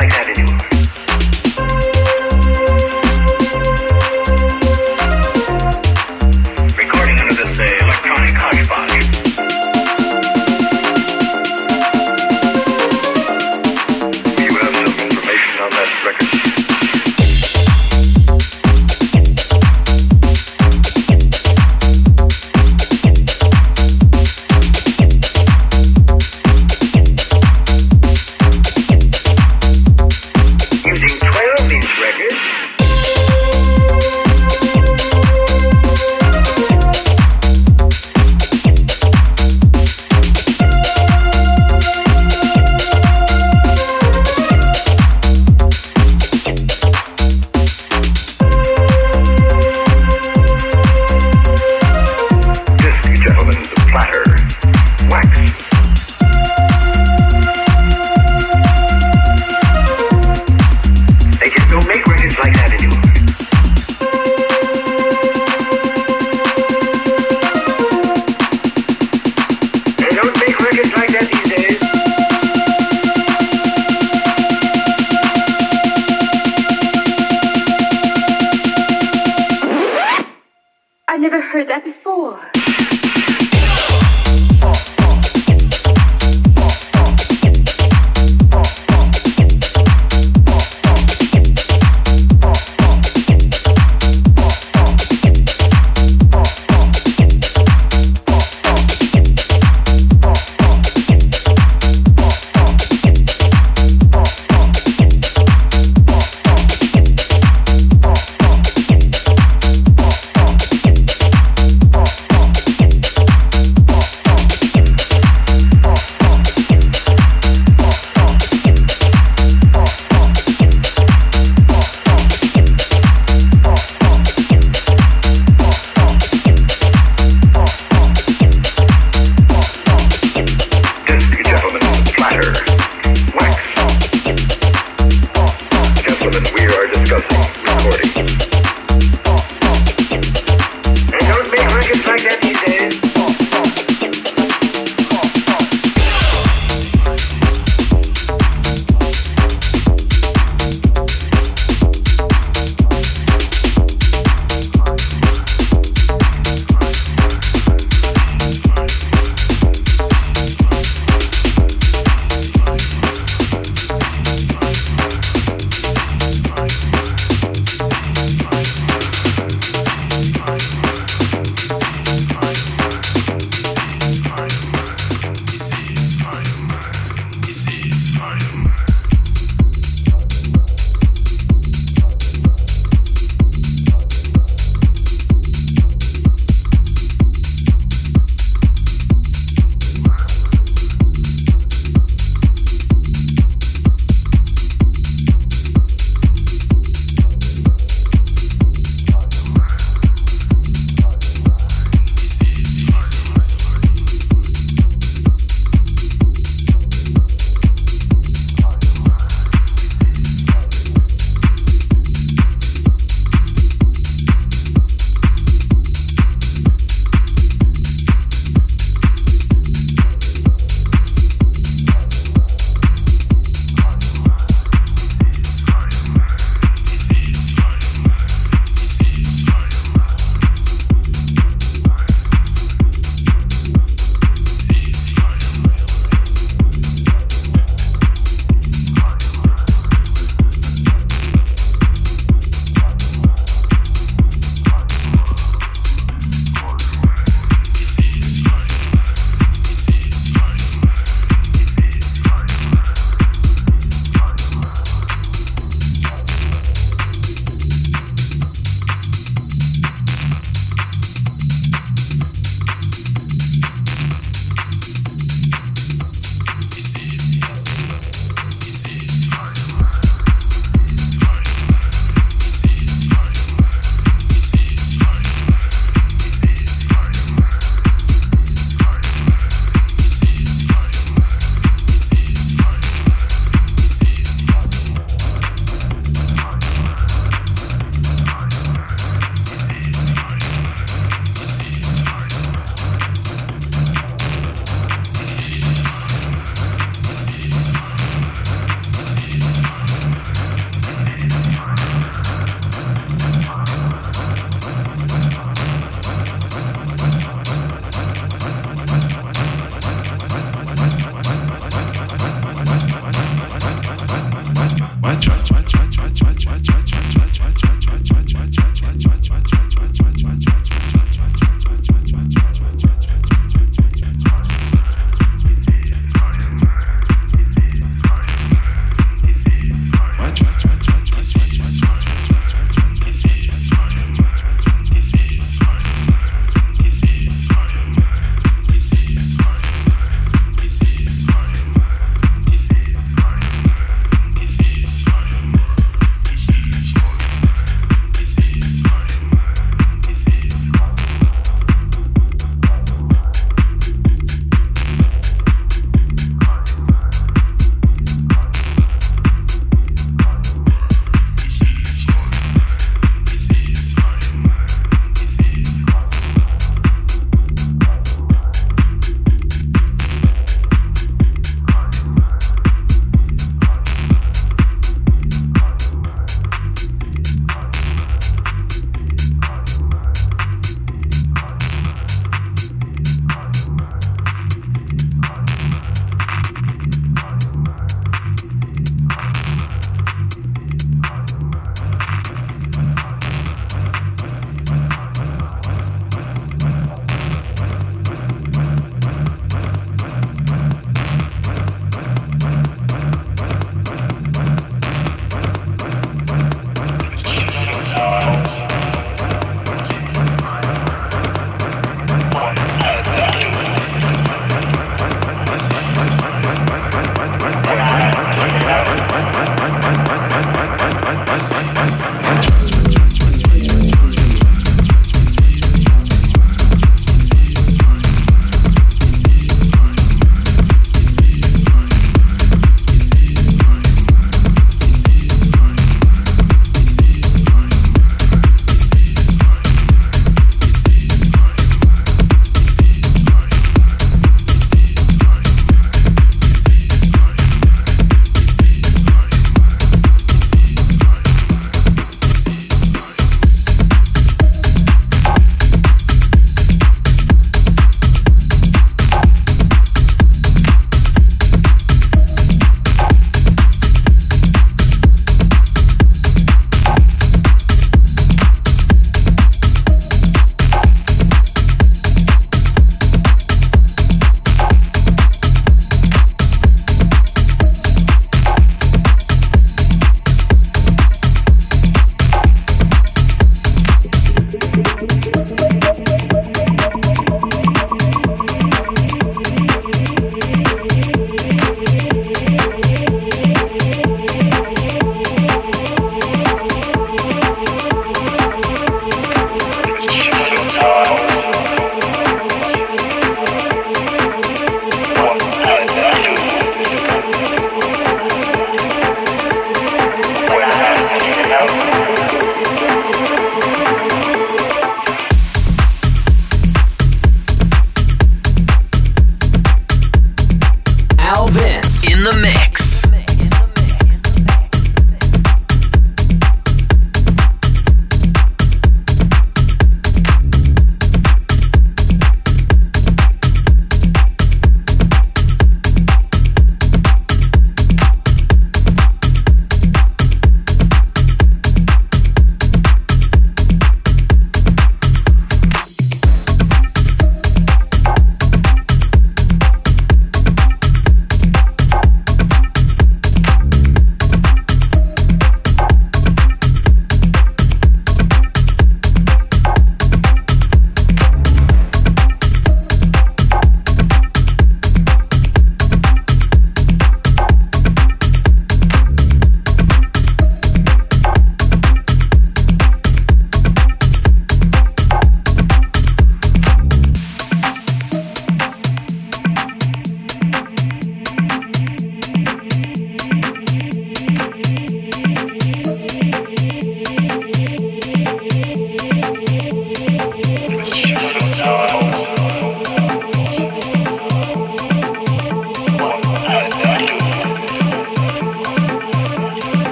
like that.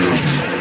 Shoot.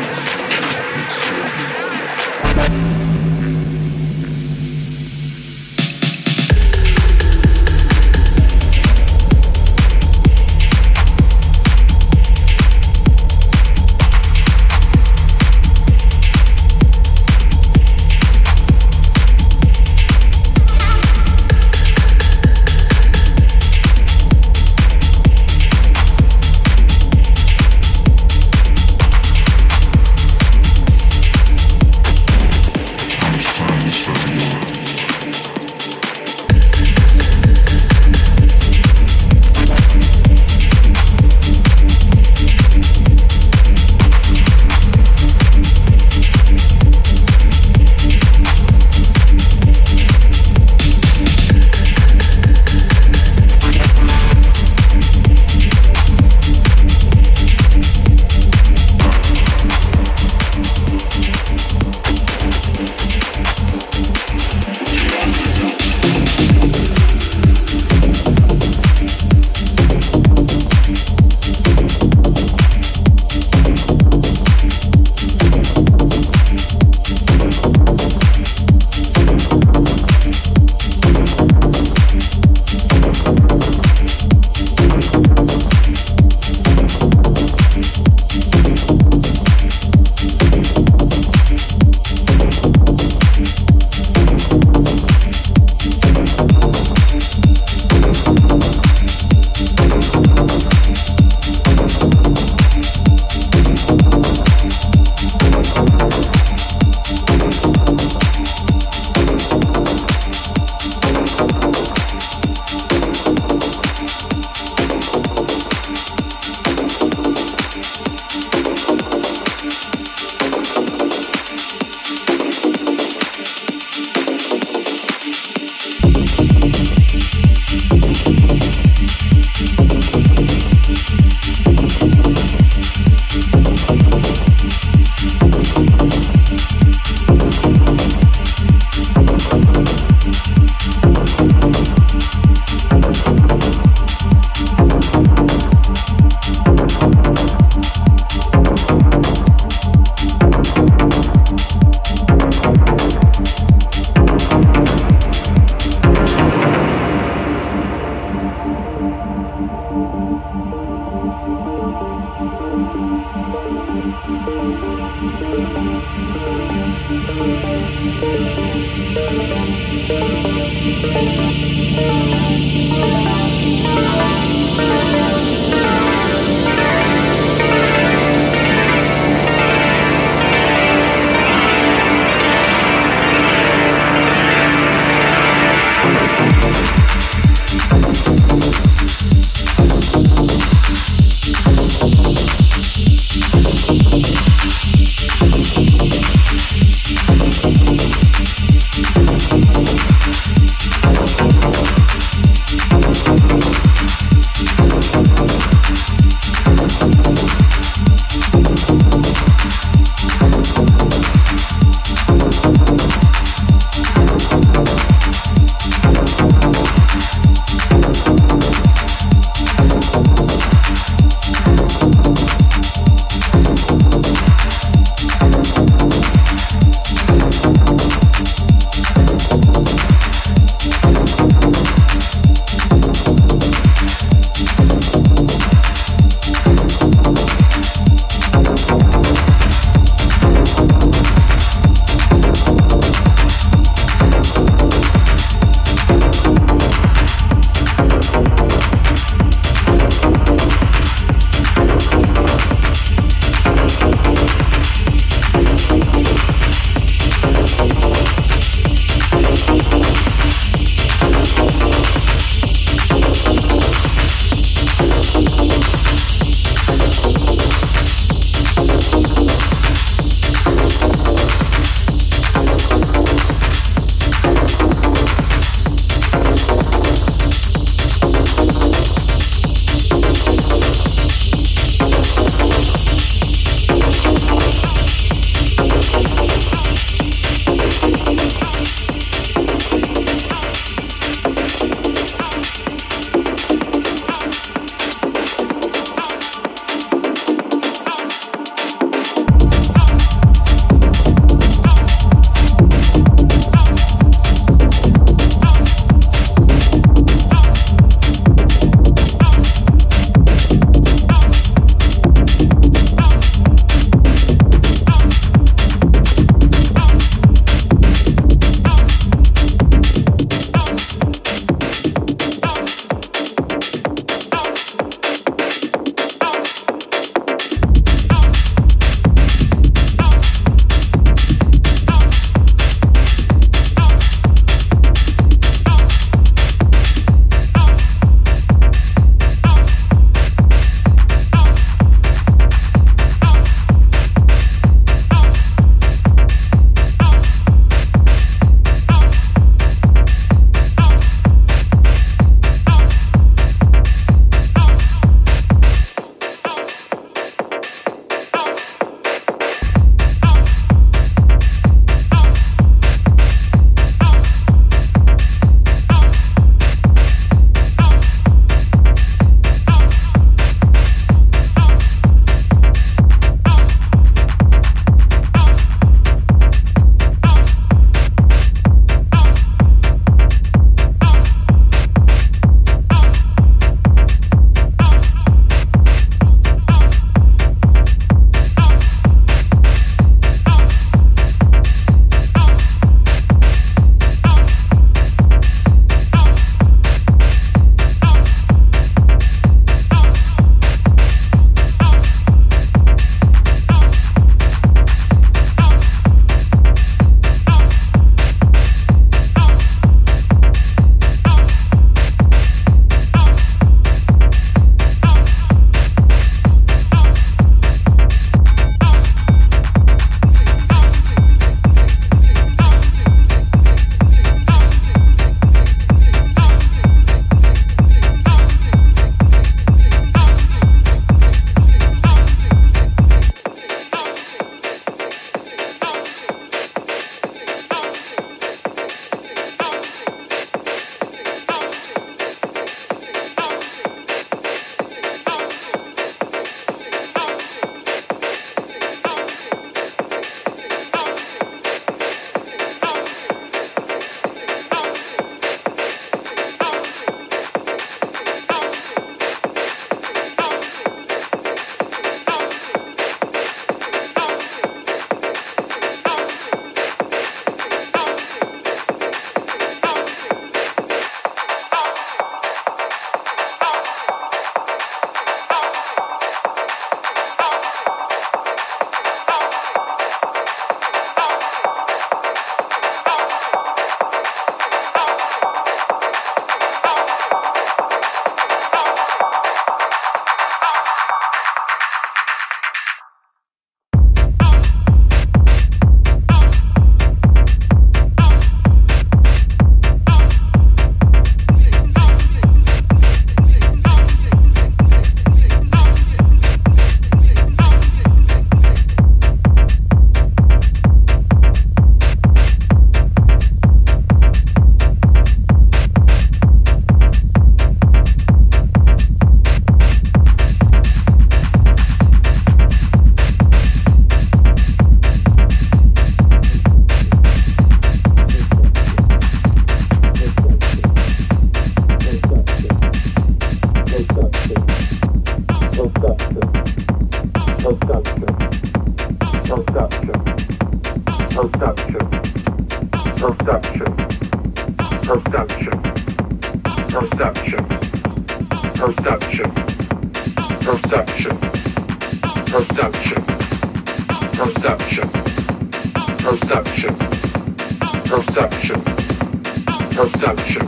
Perception,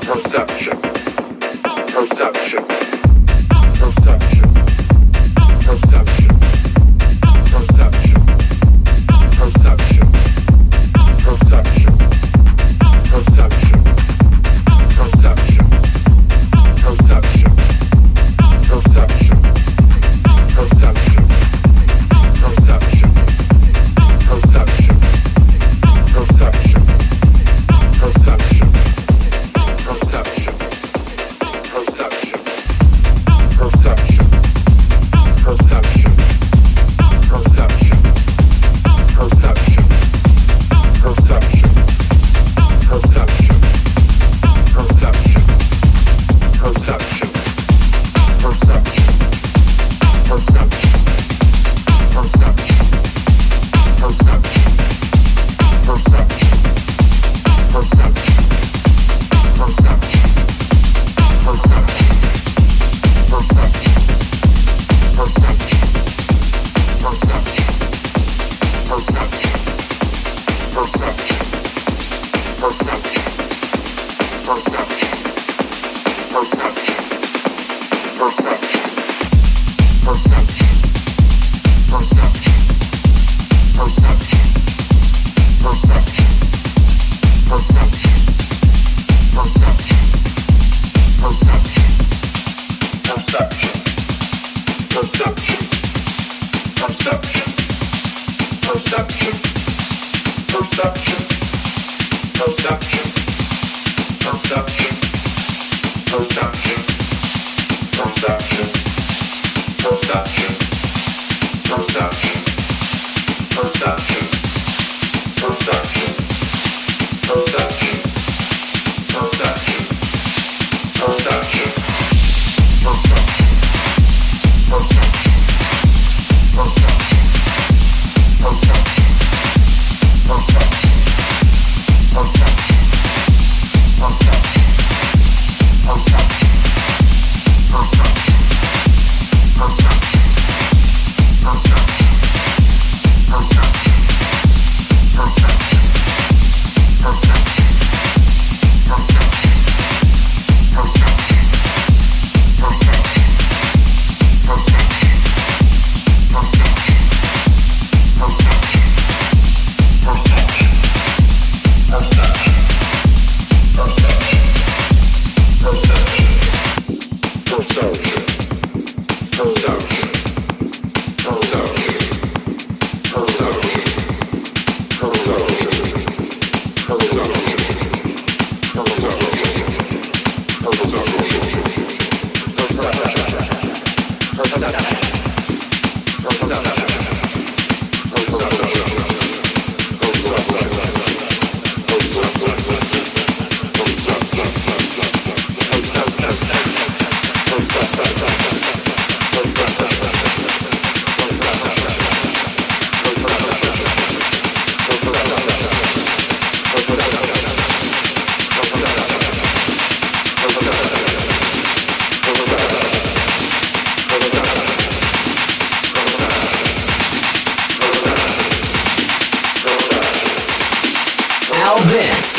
perception, perception, perception, perception, perception.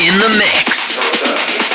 in the mix.